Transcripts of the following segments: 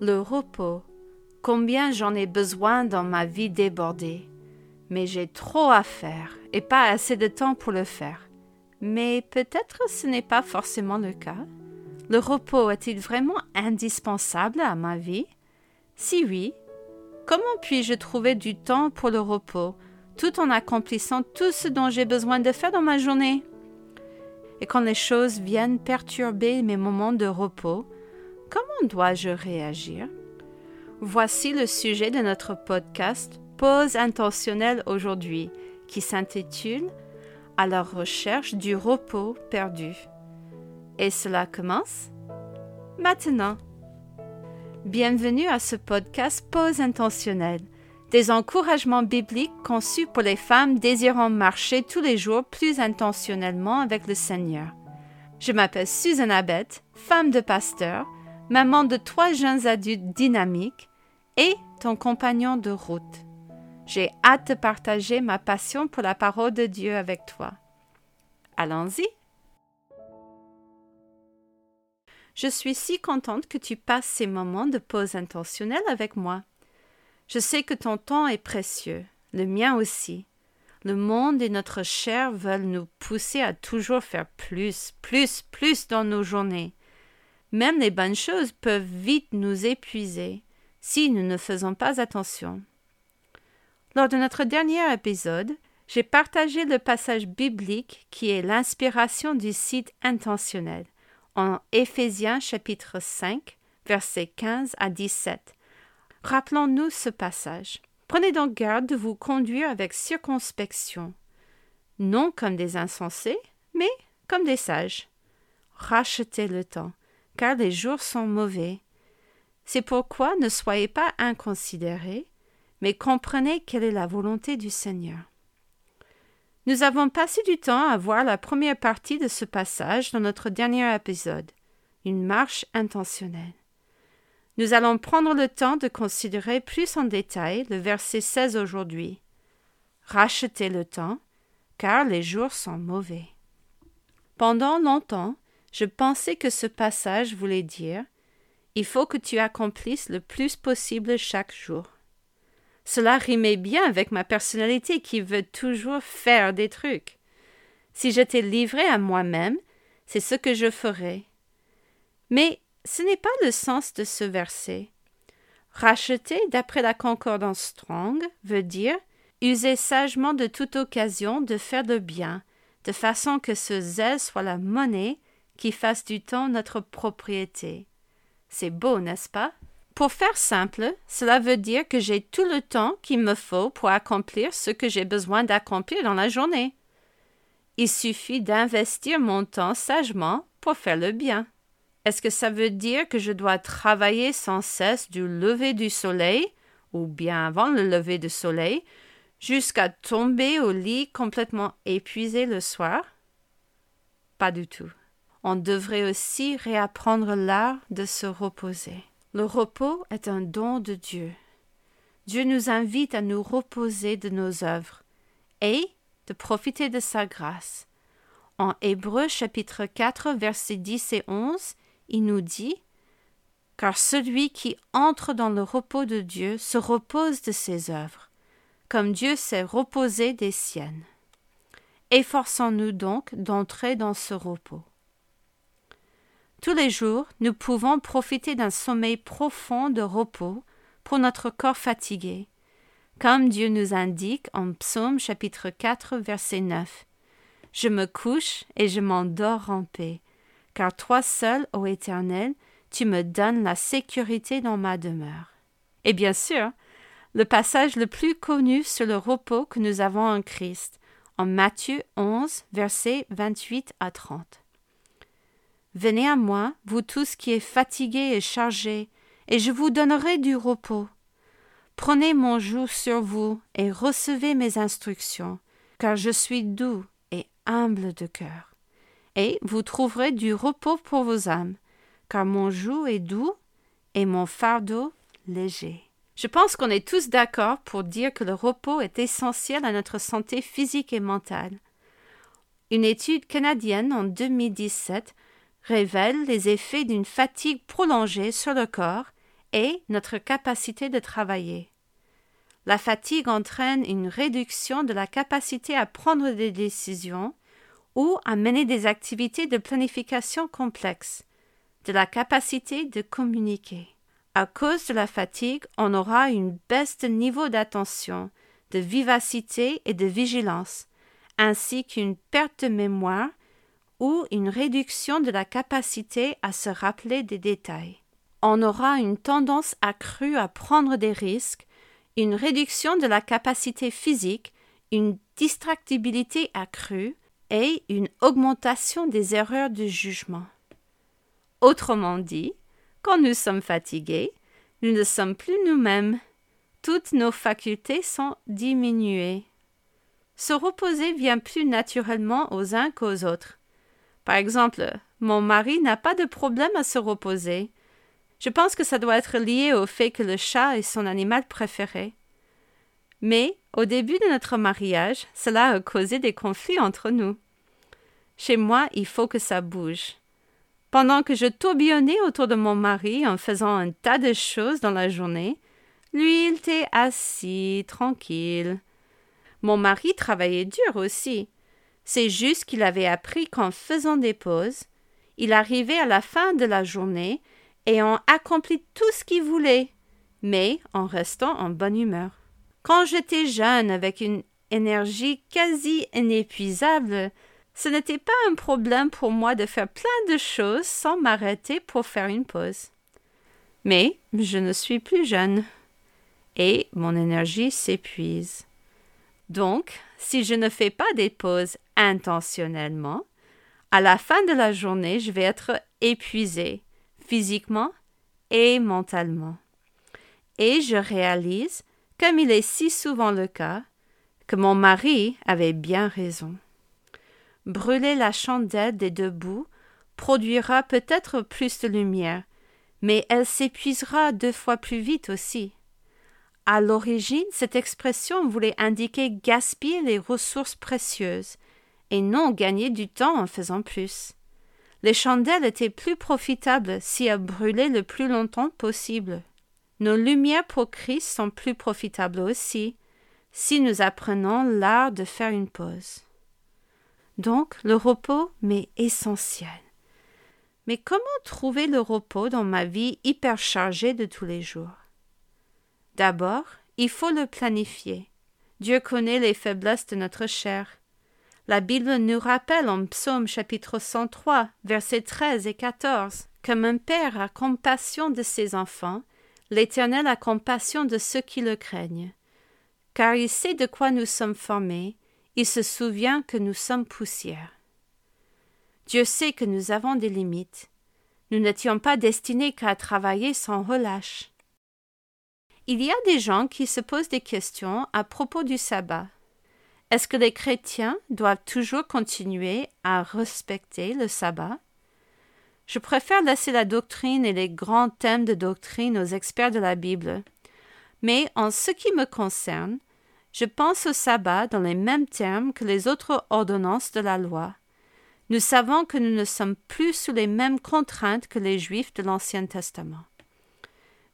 Le repos, combien j'en ai besoin dans ma vie débordée. Mais j'ai trop à faire et pas assez de temps pour le faire. Mais peut-être ce n'est pas forcément le cas. Le repos est-il vraiment indispensable à ma vie? Si oui, comment puis-je trouver du temps pour le repos tout en accomplissant tout ce dont j'ai besoin de faire dans ma journée? Et quand les choses viennent perturber mes moments de repos, comment dois-je réagir? Voici le sujet de notre podcast Pause intentionnelle aujourd'hui, qui s'intitule À la recherche du repos perdu. Et cela commence maintenant. Bienvenue à ce podcast Pause intentionnelle, des encouragements bibliques conçus pour les femmes désirant marcher tous les jours plus intentionnellement avec le Seigneur. Je m'appelle Susan Abbott, femme de pasteur, maman de trois jeunes adultes dynamiques et ton compagnon de route. J'ai hâte de partager ma passion pour la parole de Dieu avec toi. Allons-y. Je suis si contente que tu passes ces moments de pause intentionnelle avec moi. Je sais que ton temps est précieux, le mien aussi. Le monde et notre chair veulent nous pousser à toujours faire plus, plus, plus dans nos journées. Même les bonnes choses peuvent vite nous épuiser si nous ne faisons pas attention. Lors de notre dernier épisode, j'ai partagé le passage biblique qui est l'inspiration du site intentionnel en Éphésiens chapitre 5, versets 15 à 17. Rappelons-nous ce passage. Prenez donc garde de vous conduire avec circonspection, non comme des insensés, mais comme des sages. Rachetez le temps, car les jours sont mauvais. C'est pourquoi ne soyez pas inconsidérés, mais comprenez quelle est la volonté du Seigneur. Nous avons passé du temps à voir la première partie de ce passage dans notre dernier épisode, une marche intentionnelle. Nous allons prendre le temps de considérer plus en détail le verset 16 aujourd'hui. Rachetez le temps, car les jours sont mauvais. Pendant longtemps, je pensais que ce passage voulait dire Il faut que tu accomplisses le plus possible chaque jour. Cela rimait bien avec ma personnalité qui veut toujours faire des trucs. Si j'étais livré à moi-même, c'est ce que je ferais. Mais ce n'est pas le sens de ce verset. Racheter, d'après la concordance Strong, veut dire user sagement de toute occasion de faire le bien, de façon que ce zèle soit la monnaie qui fasse du temps notre propriété. C'est beau, n'est-ce pas? Pour faire simple, cela veut dire que j'ai tout le temps qu'il me faut pour accomplir ce que j'ai besoin d'accomplir dans la journée. Il suffit d'investir mon temps sagement pour faire le bien. Est-ce que ça veut dire que je dois travailler sans cesse du lever du soleil, ou bien avant le lever du soleil, jusqu'à tomber au lit complètement épuisé le soir? Pas du tout. On devrait aussi réapprendre l'art de se reposer. Le repos est un don de Dieu. Dieu nous invite à nous reposer de nos œuvres et de profiter de sa grâce. En Hébreu chapitre 4 versets 10 et 11, il nous dit Car celui qui entre dans le repos de Dieu se repose de ses œuvres, comme Dieu s'est reposé des siennes. Efforçons-nous donc d'entrer dans ce repos. Tous les jours, nous pouvons profiter d'un sommeil profond de repos pour notre corps fatigué, comme Dieu nous indique en Psaume chapitre 4 verset 9. Je me couche et je m'endors en paix, car toi seul, ô Éternel, tu me donnes la sécurité dans ma demeure. Et bien sûr, le passage le plus connu sur le repos que nous avons en Christ, en Matthieu 11, versets 28 à 30. Venez à moi, vous tous qui êtes fatigués et chargés, et je vous donnerai du repos. Prenez mon joug sur vous et recevez mes instructions, car je suis doux et humble de cœur. Et vous trouverez du repos pour vos âmes, car mon joug est doux et mon fardeau léger. Je pense qu'on est tous d'accord pour dire que le repos est essentiel à notre santé physique et mentale. Une étude canadienne en 2017 révèle les effets d'une fatigue prolongée sur le corps et notre capacité de travailler. La fatigue entraîne une réduction de la capacité à prendre des décisions ou à mener des activités de planification complexes, de la capacité de communiquer. À cause de la fatigue, on aura une baisse de niveau d'attention, de vivacité et de vigilance, ainsi qu'une perte de mémoire ou une réduction de la capacité à se rappeler des détails. On aura une tendance accrue à prendre des risques, une réduction de la capacité physique, une distractibilité accrue et une augmentation des erreurs de jugement. Autrement dit, quand nous sommes fatigués, nous ne sommes plus nous-mêmes. Toutes nos facultés sont diminuées. Se reposer vient plus naturellement aux uns qu'aux autres. Par exemple, mon mari n'a pas de problème à se reposer. Je pense que ça doit être lié au fait que le chat est son animal préféré. Mais au début de notre mariage, cela a causé des conflits entre nous. Chez moi, il faut que ça bouge. Pendant que je tourbillonnais autour de mon mari en faisant un tas de choses dans la journée, lui, il était assis, tranquille. Mon mari travaillait dur aussi. C'est juste qu'il avait appris qu'en faisant des pauses, il arrivait à la fin de la journée et en accomplit tout ce qu'il voulait, mais en restant en bonne humeur. Quand j'étais jeune avec une énergie quasi inépuisable, ce n'était pas un problème pour moi de faire plein de choses sans m'arrêter pour faire une pause. Mais je ne suis plus jeune et mon énergie s'épuise. Donc, si je ne fais pas des pauses intentionnellement, à la fin de la journée, je vais être épuisée physiquement et mentalement. Et je réalise, comme il est si souvent le cas, que mon mari avait bien raison. Brûler la chandelle des deux bouts produira peut-être plus de lumière, mais elle s'épuisera deux fois plus vite aussi. À l'origine, cette expression voulait indiquer gaspiller les ressources précieuses, et non gagner du temps en faisant plus. Les chandelles étaient plus profitables si elles brûlaient le plus longtemps possible. Nos lumières pour sont plus profitables aussi, si nous apprenons l'art de faire une pause. Donc, le repos m'est essentiel. Mais comment trouver le repos dans ma vie hyper chargée de tous les jours? D'abord, il faut le planifier. Dieu connaît les faiblesses de notre chair. La Bible nous rappelle en Psaume chapitre 103, versets 13 et 14, comme un père a compassion de ses enfants, l'Éternel a compassion de ceux qui le craignent. Car il sait de quoi nous sommes formés, il se souvient que nous sommes poussière. Dieu sait que nous avons des limites. Nous n'étions pas destinés qu'à travailler sans relâche. Il y a des gens qui se posent des questions à propos du sabbat. Est-ce que les chrétiens doivent toujours continuer à respecter le sabbat? Je préfère laisser la doctrine et les grands thèmes de doctrine aux experts de la Bible. Mais en ce qui me concerne, je pense au sabbat dans les mêmes termes que les autres ordonnances de la loi. Nous savons que nous ne sommes plus sous les mêmes contraintes que les Juifs de l'Ancien Testament.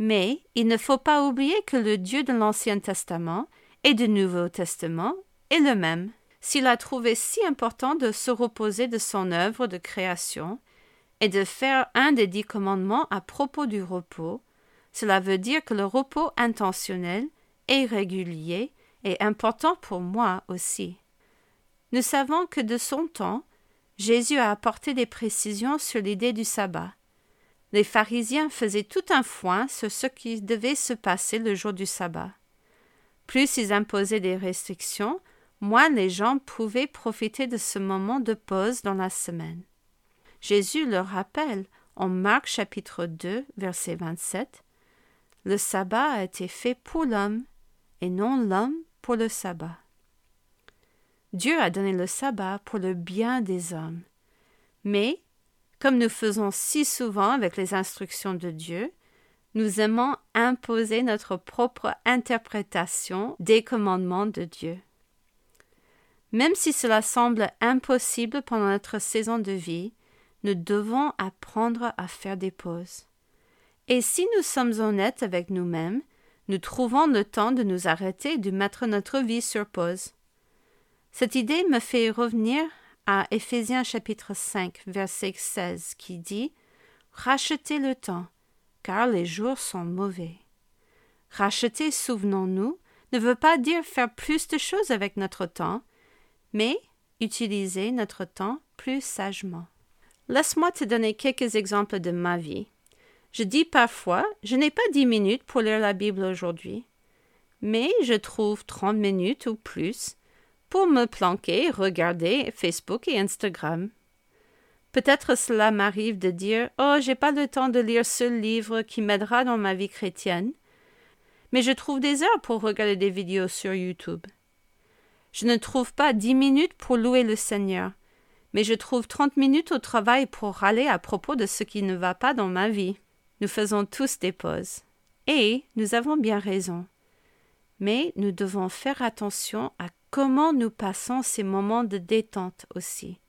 Mais il ne faut pas oublier que le Dieu de l'Ancien Testament et du Nouveau Testament est le même. S'il a trouvé si important de se reposer de son œuvre de création et de faire un des dix commandements à propos du repos, cela veut dire que le repos intentionnel et régulier est important pour moi aussi. Nous savons que de son temps, Jésus a apporté des précisions sur l'idée du sabbat. Les pharisiens faisaient tout un foin sur ce qui devait se passer le jour du sabbat. Plus ils imposaient des restrictions, moins les gens pouvaient profiter de ce moment de pause dans la semaine. Jésus leur rappelle en Marc chapitre 2 verset 27 Le sabbat a été fait pour l'homme et non l'homme pour le sabbat. Dieu a donné le sabbat pour le bien des hommes. Mais comme nous faisons si souvent avec les instructions de Dieu, nous aimons imposer notre propre interprétation des commandements de Dieu. Même si cela semble impossible pendant notre saison de vie, nous devons apprendre à faire des pauses. Et si nous sommes honnêtes avec nous-mêmes, nous trouvons le temps de nous arrêter et de mettre notre vie sur pause. Cette idée me fait revenir à Éphésiens chapitre 5, verset 16, qui dit Rachetez le temps, car les jours sont mauvais. Racheter, souvenons-nous, ne veut pas dire faire plus de choses avec notre temps, mais utiliser notre temps plus sagement. Laisse-moi te donner quelques exemples de ma vie. Je dis parfois, je n'ai pas dix minutes pour lire la Bible aujourd'hui, mais je trouve trente minutes ou plus pour me planquer regarder Facebook et Instagram. Peut-être cela m'arrive de dire Oh, j'ai pas le temps de lire ce livre qui m'aidera dans ma vie chrétienne, mais je trouve des heures pour regarder des vidéos sur YouTube. Je ne trouve pas dix minutes pour louer le Seigneur, mais je trouve trente minutes au travail pour râler à propos de ce qui ne va pas dans ma vie. Nous faisons tous des pauses. Et nous avons bien raison. Mais nous devons faire attention à comment nous passons ces moments de détente aussi?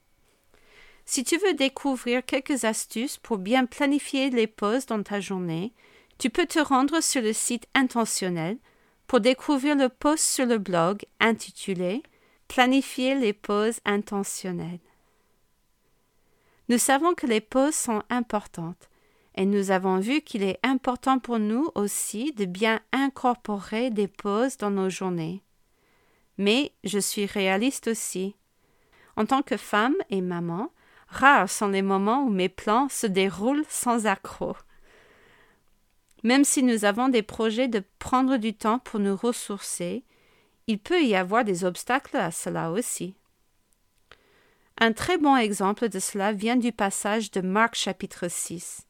Si tu veux découvrir quelques astuces pour bien planifier les pauses dans ta journée, tu peux te rendre sur le site intentionnel pour découvrir le post sur le blog intitulé Planifier les pauses intentionnelles. Nous savons que les pauses sont importantes et nous avons vu qu'il est important pour nous aussi de bien incorporer des pauses dans nos journées. Mais je suis réaliste aussi. En tant que femme et maman, rares sont les moments où mes plans se déroulent sans accroc. Même si nous avons des projets de prendre du temps pour nous ressourcer, il peut y avoir des obstacles à cela aussi. Un très bon exemple de cela vient du passage de Marc chapitre 6.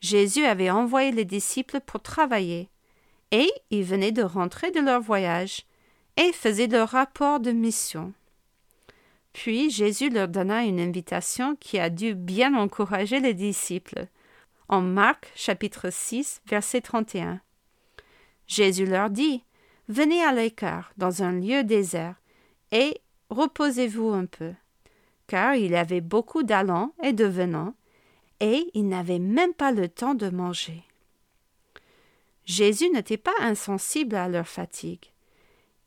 Jésus avait envoyé les disciples pour travailler, et ils venaient de rentrer de leur voyage, et faisaient leur rapport de mission. Puis Jésus leur donna une invitation qui a dû bien encourager les disciples. En Marc chapitre 6 verset 31. Jésus leur dit Venez à l'écart dans un lieu désert et reposez-vous un peu. Car il avait beaucoup d'allants et de venants, et ils n'avaient même pas le temps de manger. Jésus n'était pas insensible à leur fatigue.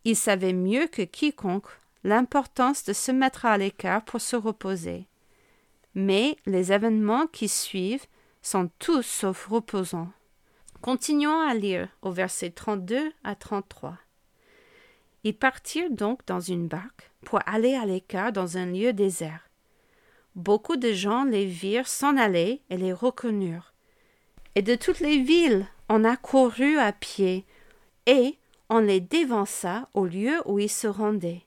Il savait mieux que quiconque l'importance de se mettre à l'écart pour se reposer. Mais les événements qui suivent sont tous sauf reposants. Continuons à lire au verset 32 à 33. Ils partirent donc dans une barque pour aller à l'écart dans un lieu désert. Beaucoup de gens les virent s'en aller et les reconnurent. Et de toutes les villes, on accourut à pied, et on les dévança au lieu où ils se rendaient.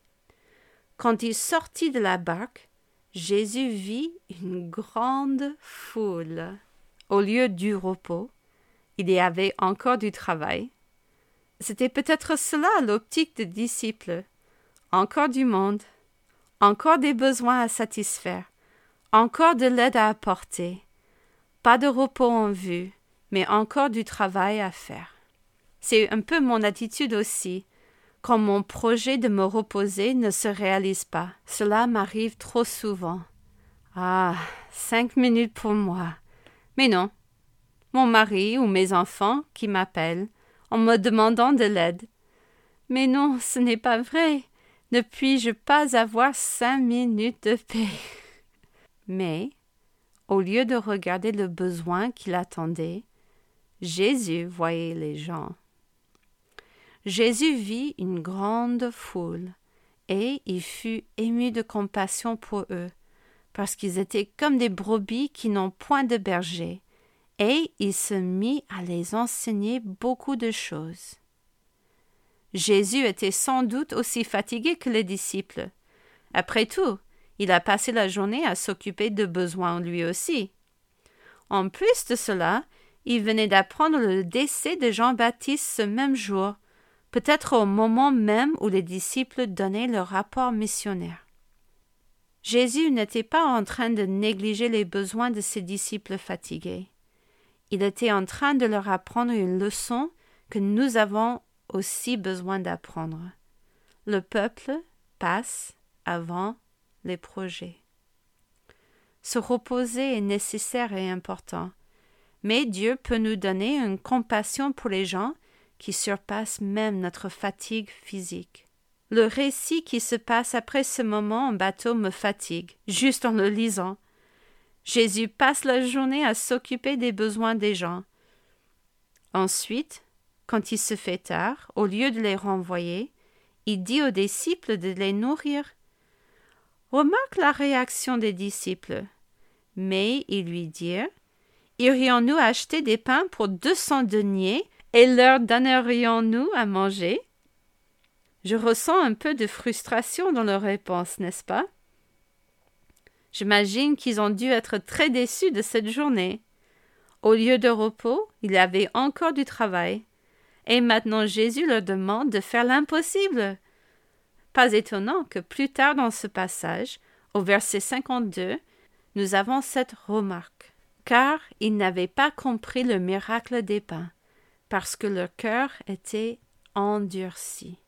Quand il sortit de la barque, Jésus vit une grande foule. Au lieu du repos, il y avait encore du travail. C'était peut-être cela l'optique des disciples. Encore du monde, encore des besoins à satisfaire, encore de l'aide à apporter. Pas de repos en vue, mais encore du travail à faire. C'est un peu mon attitude aussi. Quand mon projet de me reposer ne se réalise pas, cela m'arrive trop souvent. Ah, cinq minutes pour moi. Mais non. Mon mari ou mes enfants qui m'appellent en me demandant de l'aide. Mais non, ce n'est pas vrai. Ne puis-je pas avoir cinq minutes de paix? Mais, au lieu de regarder le besoin qu'il attendait, Jésus voyait les gens. Jésus vit une grande foule, et il fut ému de compassion pour eux, parce qu'ils étaient comme des brebis qui n'ont point de berger, et il se mit à les enseigner beaucoup de choses. Jésus était sans doute aussi fatigué que les disciples. Après tout, il a passé la journée à s'occuper de besoins lui aussi. En plus de cela, il venait d'apprendre le décès de Jean-Baptiste ce même jour, peut-être au moment même où les disciples donnaient leur rapport missionnaire. Jésus n'était pas en train de négliger les besoins de ses disciples fatigués. Il était en train de leur apprendre une leçon que nous avons aussi besoin d'apprendre. Le peuple passe avant les projets. Se reposer est nécessaire et important, mais Dieu peut nous donner une compassion pour les gens qui surpasse même notre fatigue physique. Le récit qui se passe après ce moment en bateau me fatigue, juste en le lisant. Jésus passe la journée à s'occuper des besoins des gens. Ensuite, quand il se fait tard, au lieu de les renvoyer, il dit aux disciples de les nourrir. Remarque la réaction des disciples. Mais ils lui dirent Irions-nous acheter des pains pour deux cents deniers et leur donnerions-nous à manger? Je ressens un peu de frustration dans leur réponse, n'est-ce pas? J'imagine qu'ils ont dû être très déçus de cette journée. Au lieu de repos, il y avait encore du travail. Et maintenant Jésus leur demande de faire l'impossible. Pas étonnant que plus tard dans ce passage, au verset 52, nous avons cette remarque. Car ils n'avaient pas compris le miracle des pains, parce que leur cœur était endurci.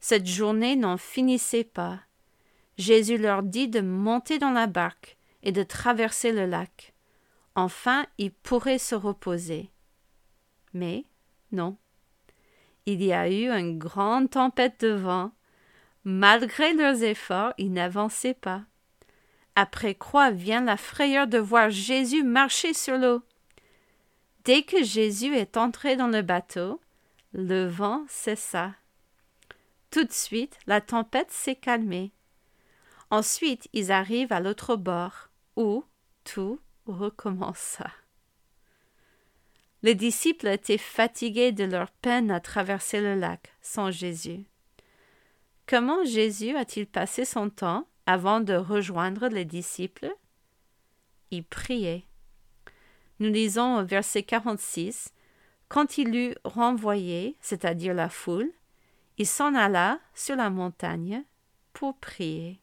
Cette journée n'en finissait pas. Jésus leur dit de monter dans la barque et de traverser le lac. Enfin, ils pourraient se reposer. Mais non. Il y a eu une grande tempête de vent. Malgré leurs efforts, ils n'avançaient pas. Après quoi vient la frayeur de voir Jésus marcher sur l'eau. Dès que Jésus est entré dans le bateau, le vent cessa. Tout de suite, la tempête s'est calmée. Ensuite, ils arrivent à l'autre bord, où tout recommença. Les disciples étaient fatigués de leur peine à traverser le lac sans Jésus. Comment Jésus a-t-il passé son temps avant de rejoindre les disciples? Il priait. Nous lisons au verset 46 Quand il eut renvoyé, c'est-à-dire la foule, il s'en alla sur la montagne pour prier.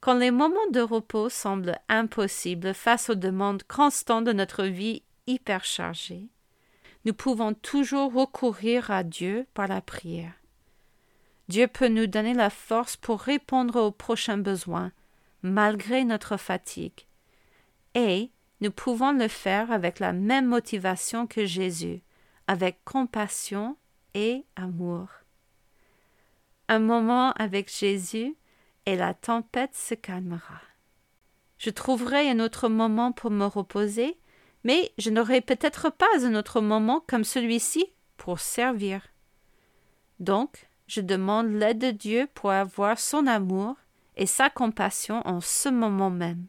Quand les moments de repos semblent impossibles face aux demandes constantes de notre vie hyperchargée, nous pouvons toujours recourir à Dieu par la prière. Dieu peut nous donner la force pour répondre aux prochains besoins, malgré notre fatigue. Et nous pouvons le faire avec la même motivation que Jésus, avec compassion et amour. Un moment avec Jésus et la tempête se calmera. Je trouverai un autre moment pour me reposer mais je n'aurai peut-être pas un autre moment comme celui-ci pour servir. Donc, je demande l'aide de Dieu pour avoir son amour et sa compassion en ce moment même,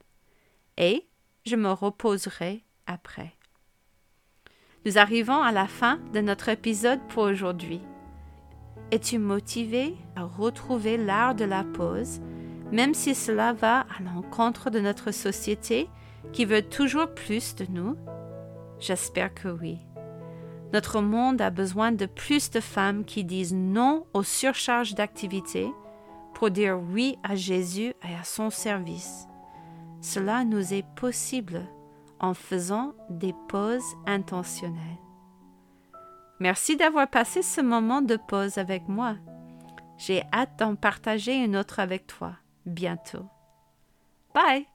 et je me reposerai après. Nous arrivons à la fin de notre épisode pour aujourd'hui. Es-tu motivé à retrouver l'art de la pause, même si cela va à l'encontre de notre société qui veut toujours plus de nous? J'espère que oui. Notre monde a besoin de plus de femmes qui disent non aux surcharges d'activités pour dire oui à Jésus et à son service. Cela nous est possible en faisant des pauses intentionnelles. Merci d'avoir passé ce moment de pause avec moi. J'ai hâte d'en partager une autre avec toi bientôt. Bye